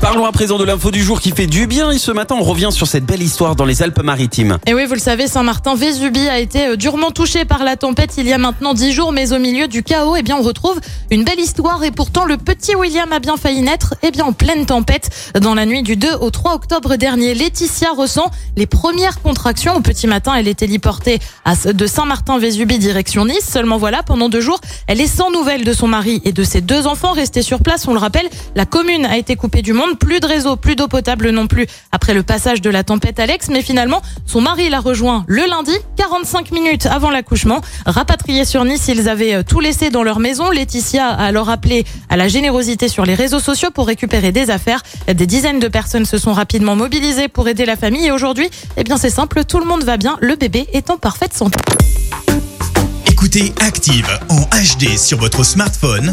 Parlons à présent de l'info du jour qui fait du bien et ce matin on revient sur cette belle histoire dans les Alpes-Maritimes. Et oui, vous le savez, Saint-Martin-Vésubie a été euh, durement touché par la tempête il y a maintenant dix jours, mais au milieu du chaos, eh bien, on retrouve une belle histoire et pourtant le petit William a bien failli naître, eh bien, en pleine tempête. Dans la nuit du 2 au 3 octobre dernier, Laetitia ressent les premières contractions. Au petit matin, elle est héliportée de Saint-Martin-Vésubie direction Nice. Seulement voilà, pendant deux jours, elle est sans nouvelles de son mari et de ses deux enfants restés sur place. On le rappelle, la commune a été coupée du monde, plus de réseau, plus d'eau potable non plus après le passage de la tempête Alex, mais finalement, son mari l'a rejoint le lundi, 45 minutes avant l'accouchement. Rapatriés sur Nice, ils avaient euh, tout laissé dans leur maison. Laetitia a alors appelé à la générosité sur les réseaux sociaux pour récupérer des affaires. Des dizaines de personnes se sont rapidement mobilisées pour aider la famille et aujourd'hui, eh bien, c'est simple, tout le monde va bien, le bébé est en parfaite santé. Écoutez Active en HD sur votre smartphone,